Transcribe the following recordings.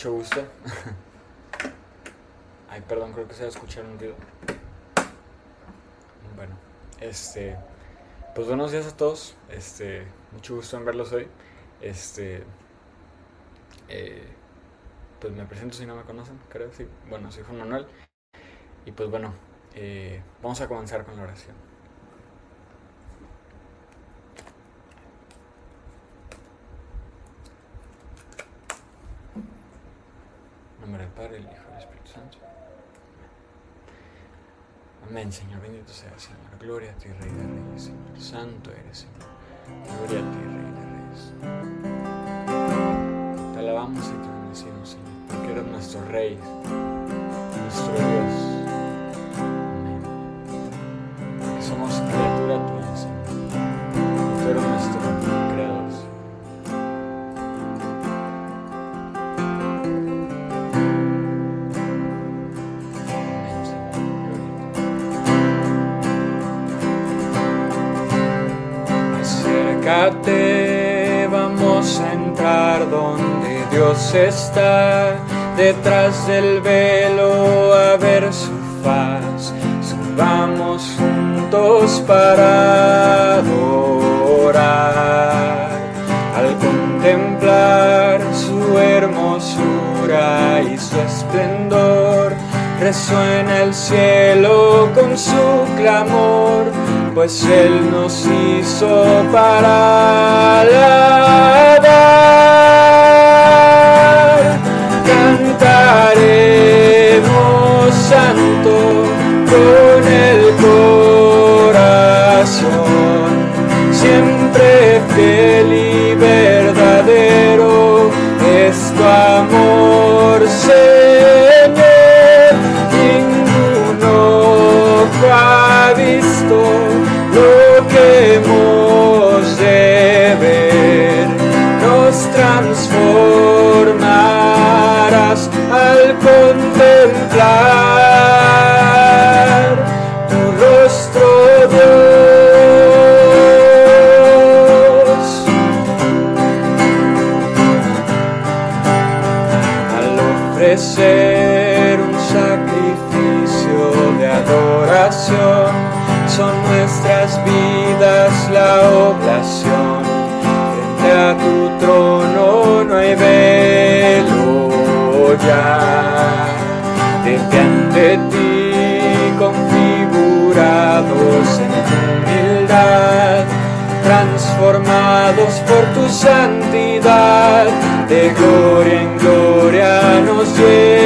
Mucho gusto. Ay, perdón, creo que se va a escuchar un ruido. Bueno, este. Pues buenos días a todos. Este. Mucho gusto en verlos hoy. Este. eh, pues me presento si no me conocen, creo, sí. Bueno, soy Juan Manuel. Y pues bueno, eh, vamos a comenzar con la oración. Nombre del Padre, el Hijo y Espíritu Santo. Amén, Señor. Bendito sea, Señor. Gloria a ti, Rey de Reyes, Señor. Santo eres, Señor. Gloria a ti, Rey de Reyes. Te alabamos y te bendecimos, Señor, porque eres nuestro Rey, nuestro Dios. Vamos a entrar donde Dios está, detrás del velo a ver su faz. Subamos juntos para adorar, al contemplar su hermosura y su esplendor. Resuena el cielo con su clamor, pues Él nos hizo para alabar. Cantaremos santo transformados por tu santidad, de gloria en gloria nos llevarás.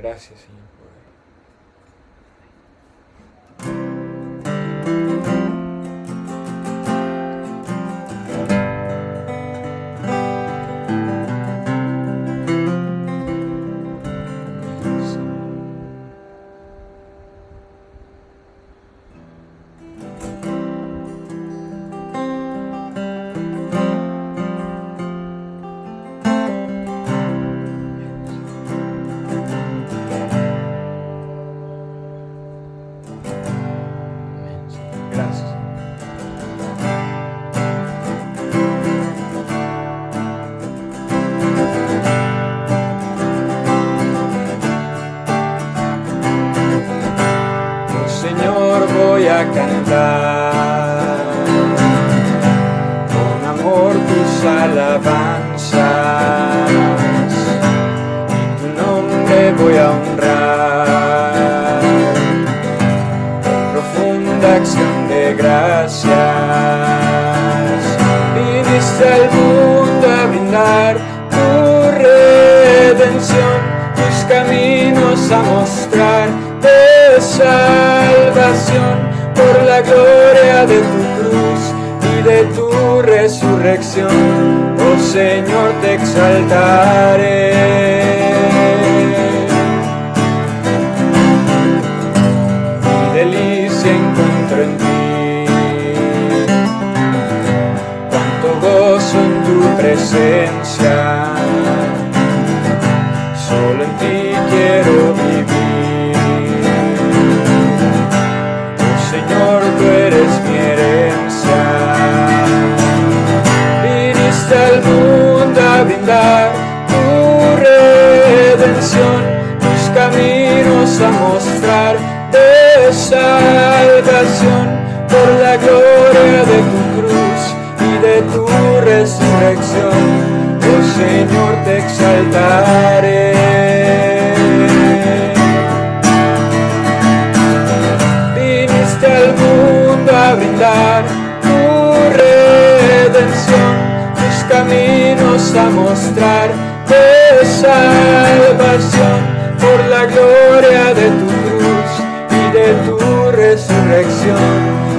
Gracias, Señor. con amor tus alabanzas y tu nombre voy a honrar. Con profunda acción de gracias. Viniste al mundo a brindar tu redención. Tus caminos a mostrar de salvación por la gloria de tu cruz y de tu resurrección, oh Señor, te exaltaré. Mi delicia encuentro en ti, cuánto gozo en tu presencia, solo en ti. tus caminos a mostrar de salvación por la gloria de tu cruz y de tu resurrección. Oh Señor, te exaltaré. Viniste al mundo a brindar tu redención, tus caminos a mostrar salvación por la gloria de tu cruz y de tu resurrección.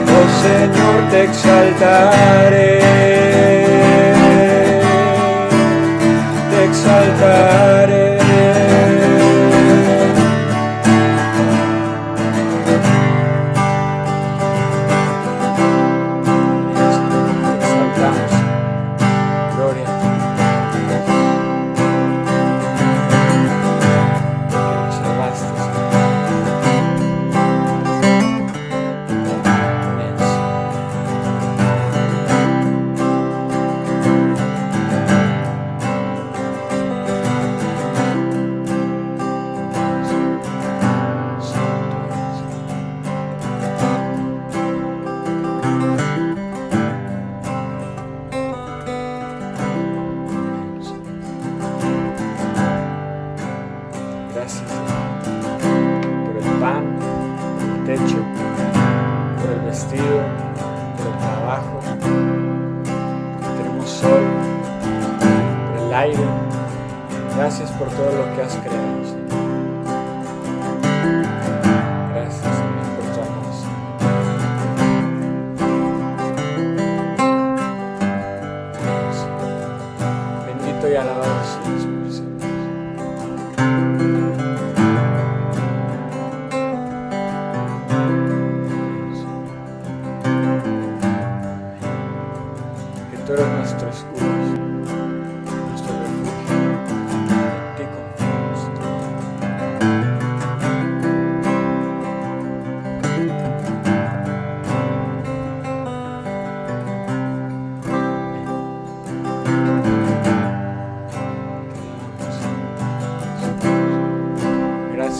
Oh Señor, te exaltaré. por el vestido, por el trabajo, tenemos sol, por el aire. Gracias por todo lo que has creado.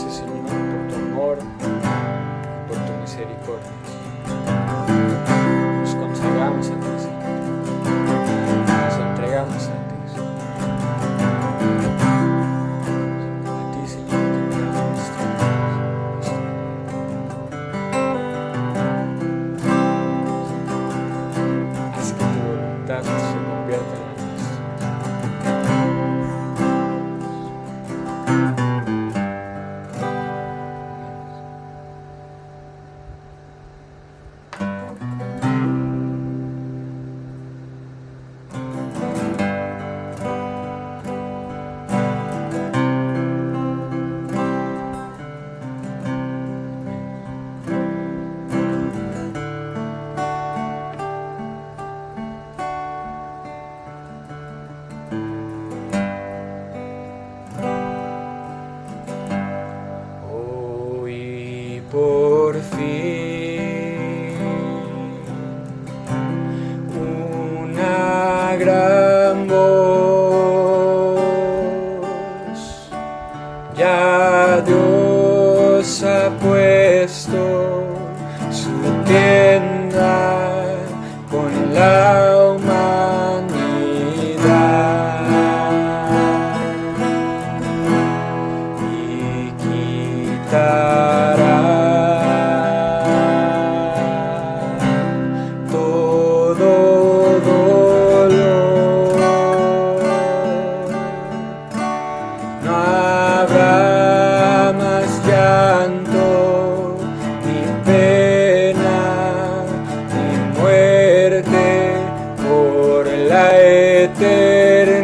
gracias, por la eternidad.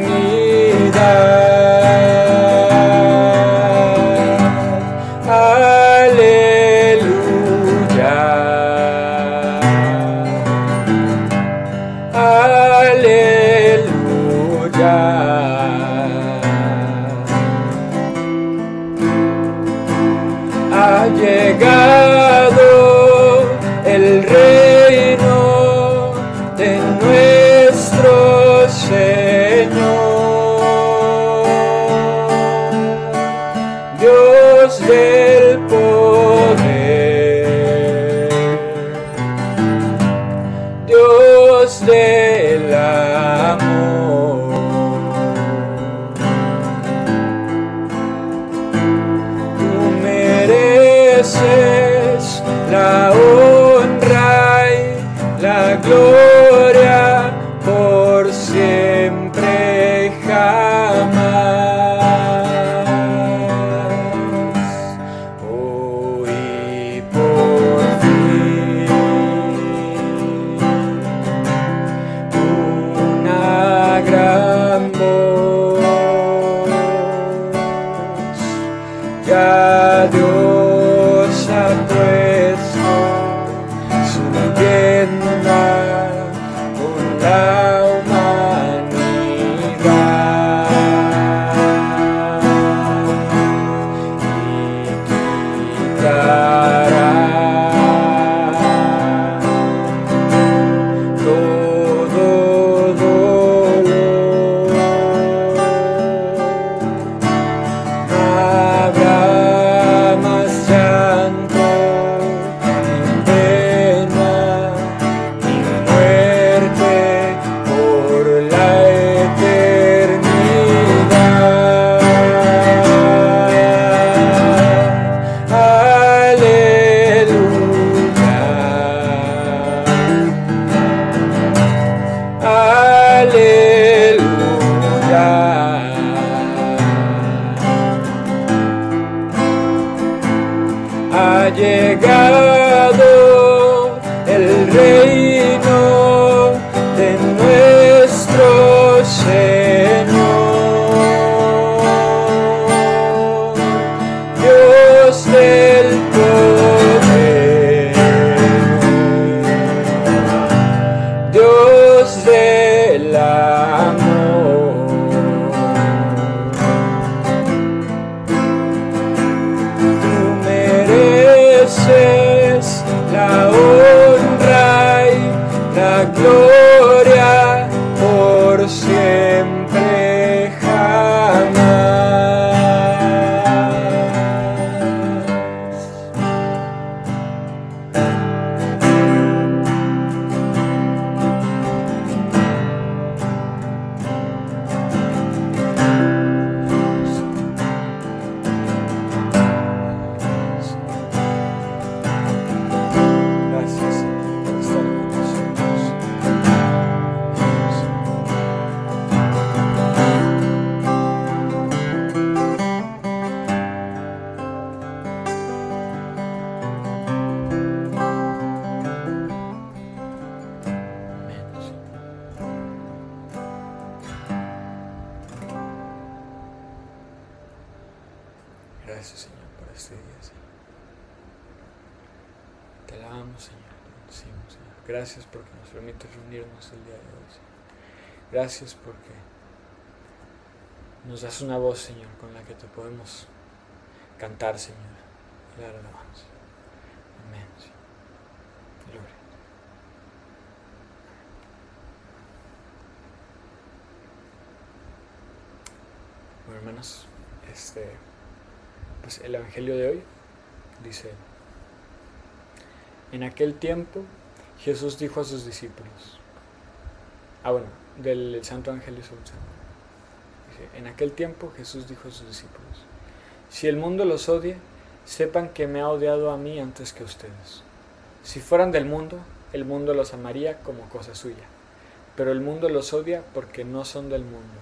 gracias, Señor, por este día, Señor. Te alabamos, Señor, te bendecimos, Señor. Gracias porque nos permites reunirnos el día de hoy, Señor. Gracias porque nos das una voz, Señor, con la que te podemos cantar, Señor, y dar alabanza. Amén, Señor. Gloria. Bueno, hermanos, este pues el Evangelio de hoy dice, en aquel tiempo Jesús dijo a sus discípulos, ah bueno, del Santo Evangelio según San Dice, en aquel tiempo Jesús dijo a sus discípulos, si el mundo los odia, sepan que me ha odiado a mí antes que ustedes. Si fueran del mundo, el mundo los amaría como cosa suya, pero el mundo los odia porque no son del mundo,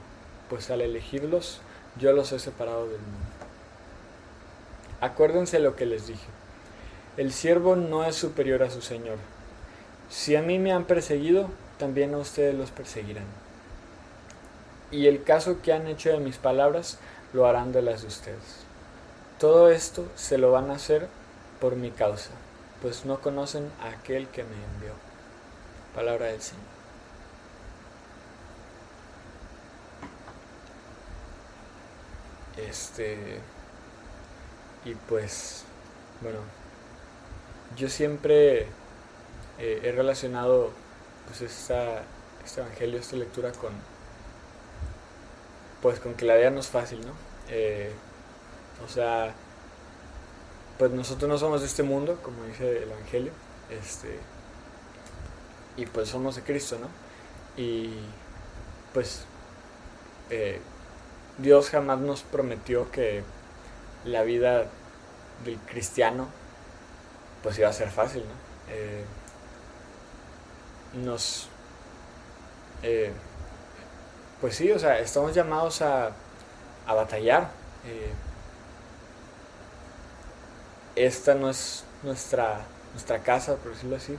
pues al elegirlos yo los he separado del mundo. Acuérdense lo que les dije. El siervo no es superior a su Señor. Si a mí me han perseguido, también a ustedes los perseguirán. Y el caso que han hecho de mis palabras, lo harán de las de ustedes. Todo esto se lo van a hacer por mi causa, pues no conocen a aquel que me envió. Palabra del Señor. Este. Y pues, bueno, yo siempre eh, he relacionado pues esta, este evangelio, esta lectura con, pues con que la vida no es fácil, ¿no? Eh, o sea, pues nosotros no somos de este mundo, como dice el evangelio, este, y pues somos de Cristo, ¿no? Y pues eh, Dios jamás nos prometió que la vida del cristiano pues iba a ser fácil, ¿no? Eh, nos... Eh, pues sí, o sea, estamos llamados a, a batallar. Eh, esta no es nuestra, nuestra casa, por decirlo así.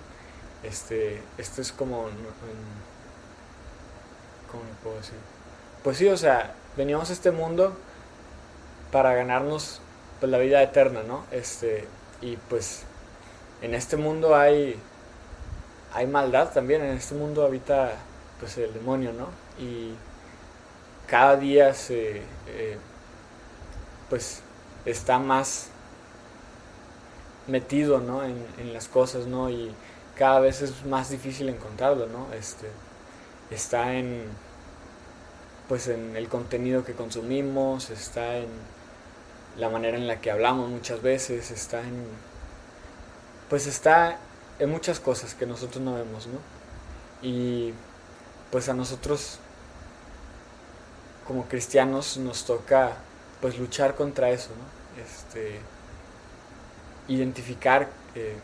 Este, este es como... ¿Cómo puedo decir? Pues sí, o sea, veníamos a este mundo para ganarnos pues, la vida eterna, ¿no? Este, y pues en este mundo hay, hay maldad también, en este mundo habita pues el demonio, ¿no? Y cada día se, eh, pues está más metido, ¿no? En, en, las cosas, ¿no? Y cada vez es más difícil encontrarlo, ¿no? Este, está en, pues en el contenido que consumimos, está en la manera en la que hablamos muchas veces, está en pues está en muchas cosas que nosotros no vemos, ¿no? Y pues a nosotros como cristianos nos toca pues luchar contra eso, ¿no? Este, identificar eh,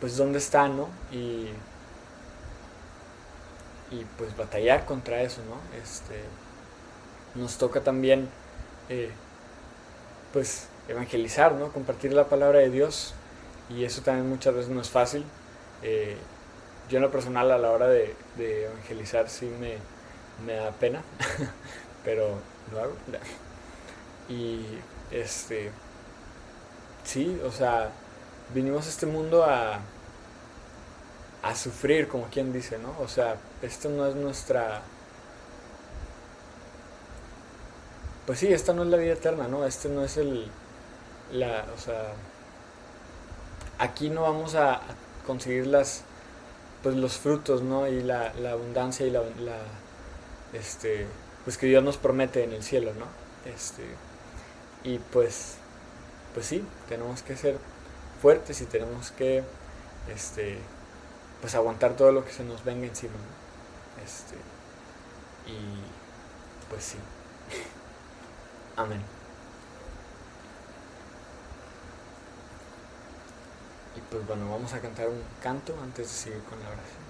pues dónde está, ¿no? Y, y pues batallar contra eso, ¿no? Este, nos toca también eh, pues evangelizar, ¿no? Compartir la palabra de Dios y eso también muchas veces no es fácil. Eh, yo en lo personal a la hora de, evangelizar sí me, me da pena, pero lo hago. Y este, sí, o sea, vinimos a este mundo a, a sufrir, como quien dice, ¿no? O sea, esto no es nuestra... Pues sí, esta no es la vida eterna, ¿no? Este no es el... La, o sea, aquí no vamos a, conseguir las pues los frutos ¿no? y la, abundancia y la, este pues que Dios nos promete en el cielo ¿no? este y pues pues sí tenemos que ser fuertes y tenemos que este pues aguantar todo lo que se nos venga encima ¿no? este y pues sí amén Y pues bueno, vamos a cantar un canto antes de seguir con la oración.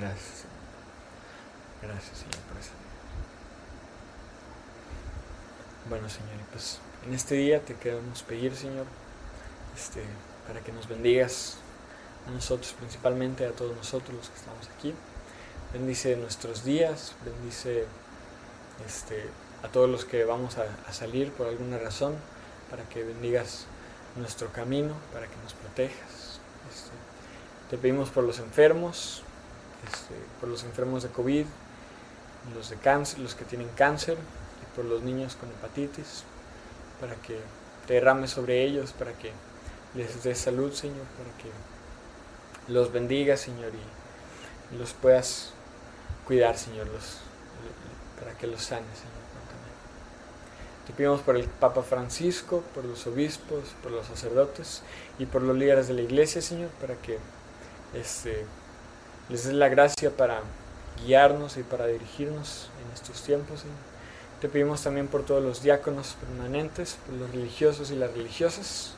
Gracias, Señor. Gracias, Señor, por esa Bueno, Señor, pues en este día te queremos pedir, Señor, este, para que nos bendigas a nosotros, principalmente a todos nosotros los que estamos aquí. Bendice nuestros días, bendice este, a todos los que vamos a, salir por alguna razón, para que bendigas nuestro camino, para que nos protejas. Este, te pedimos por los enfermos, este, por los enfermos de COVID, los de cáncer, los que tienen cáncer, y por los niños con hepatitis, para que te derrames sobre ellos, para que les des salud, Señor, para que los bendiga, Señor, y los puedas cuidar, Señor, los, para que los sanes, Señor. Te pedimos por el Papa Francisco, por los obispos, por los sacerdotes y por los líderes de la iglesia, Señor, para que este, les des la gracia para guiarnos y para dirigirnos en estos tiempos, Señor. Te pedimos también por todos los diáconos permanentes, por los religiosos y las religiosas,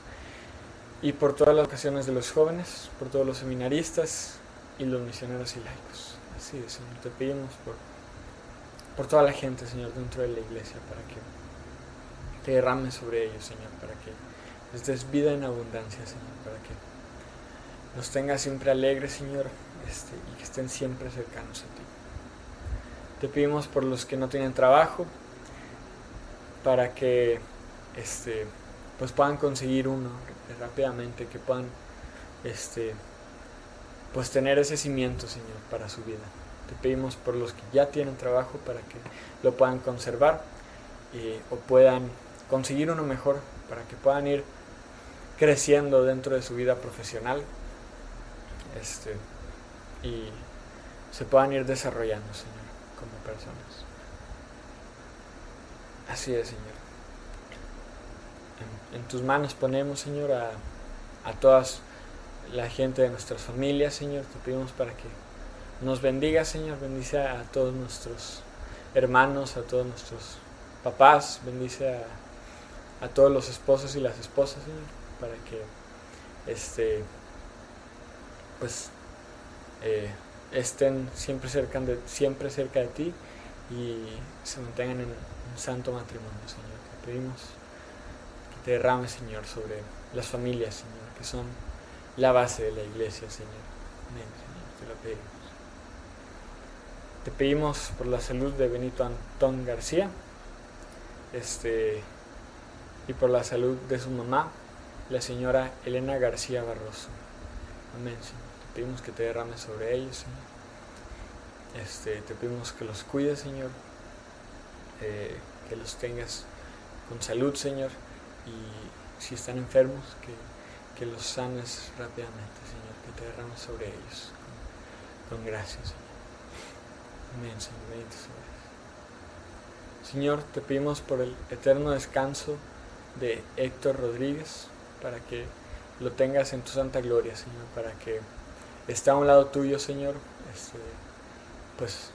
y por todas las ocasiones de los jóvenes, por todos los seminaristas y los misioneros y laicos. Así es, Señor, te pedimos por, por toda la gente, Señor, dentro de la iglesia, para que te derrames sobre ellos, Señor, para que les des vida en abundancia, Señor, para que nos tengas siempre alegres, Señor, este, y que estén siempre cercanos a ti. Te pedimos por los que no tienen trabajo, para que este, pues puedan conseguir uno rápidamente, que puedan este, pues tener ese cimiento, Señor, para su vida. Te pedimos por los que ya tienen trabajo para que lo puedan conservar eh, o puedan conseguir uno mejor, para que puedan ir creciendo dentro de su vida profesional este, y se puedan ir desarrollando, Señor, como personas. Así es, Señor. En, tus manos ponemos, Señor, a, a todas la gente de nuestras familias, Señor. Te pedimos para que nos bendiga, Señor. Bendice a todos nuestros hermanos, a todos nuestros papás. Bendice a, a todos los esposos y las esposas, Señor. Para que este pues eh, estén siempre cerca, de, siempre cerca de ti y se mantengan en un santo matrimonio, Señor. Te pedimos que te derrames, Señor, sobre las familias, Señor, que son la base de la iglesia, Señor. Amén, Señor, te lo pedimos. Te pedimos por la salud de Benito Antón García este, y por la salud de su mamá, la señora Elena García Barroso. Amén, Señor pedimos que te derrames sobre ellos, Señor. Este, te pedimos que los cuides, Señor. Eh, que los tengas con salud, Señor. Y si están enfermos, que, los sanes rápidamente, Señor. Que te derrames sobre ellos con, gracia, Señor. Amén, Señor. Señor, te pedimos por el eterno descanso de Héctor Rodríguez, para que lo tengas en tu santa gloria, Señor, para que está a un lado tuyo, Señor, este, pues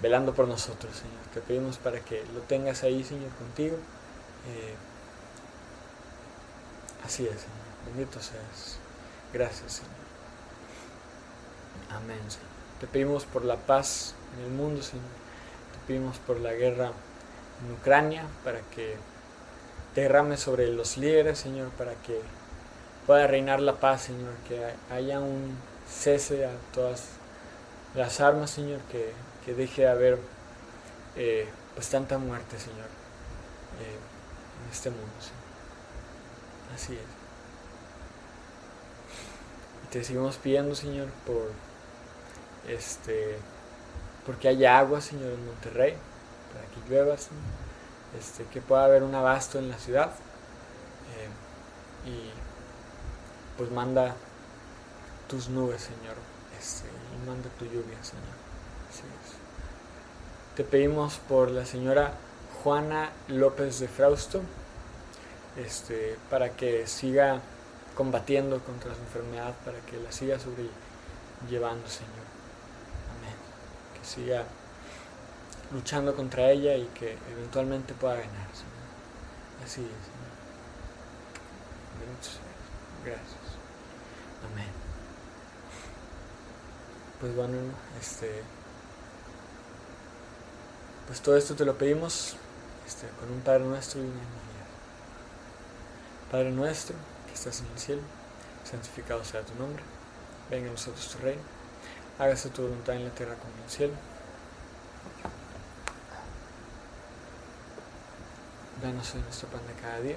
velando por nosotros, Señor. Te pedimos para que lo tengas ahí, Señor, contigo. Eh, así es, Señor. Bendito seas. Gracias, Señor. Amén, Señor. Te pedimos por la paz en el mundo, Señor. Te pedimos por la guerra en Ucrania, para que te derrames sobre los líderes, Señor, para que pueda reinar la paz, Señor, que haya un cese a todas las armas, Señor, que, deje de haber eh, pues tanta muerte, Señor, eh, en este mundo, Señor. Así es. Y te seguimos pidiendo, Señor, por este porque haya agua, Señor, en Monterrey, para que llueva, este, que pueda haber un abasto en la ciudad. Eh, y pues manda tus nubes, Señor, este, y manda tu lluvia, Señor. Te pedimos por la señora Juana López de Frausto, este, para que siga combatiendo contra su enfermedad, para que la siga sobrellevando, Señor. Amén. Que siga luchando contra ella y que eventualmente pueda ganar, Señor. Así es, Señor. Gracias. Amén. pues bueno, este, pues todo esto te lo pedimos este, con un Padre nuestro y una. Padre nuestro, que estás en el cielo, santificado sea tu nombre, venga a nosotros tu reino, hágase tu voluntad en la tierra como en el cielo. Danos hoy nuestro pan de cada día,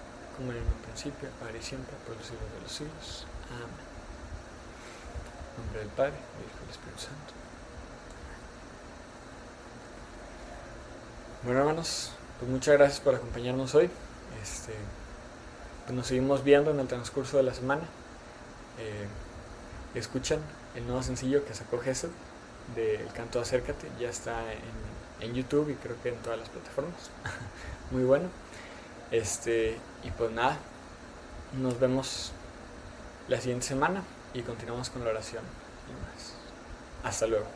como en el principio, ahora y siempre, por los siglos de los siglos. Amén. Nombre del Padre, del Hijo y del Espíritu Santo. Bueno, hermanos, pues muchas gracias por acompañarnos hoy. Este, pues nos seguimos viendo en el transcurso de la semana. Eh, escuchan el nuevo sencillo que sacó Jesús del canto Acércate, ya está en, YouTube y creo que en todas las plataformas. Muy bueno. Este, y pues nada, nos vemos la siguiente semana y continuamos con la oración y más. Hasta luego.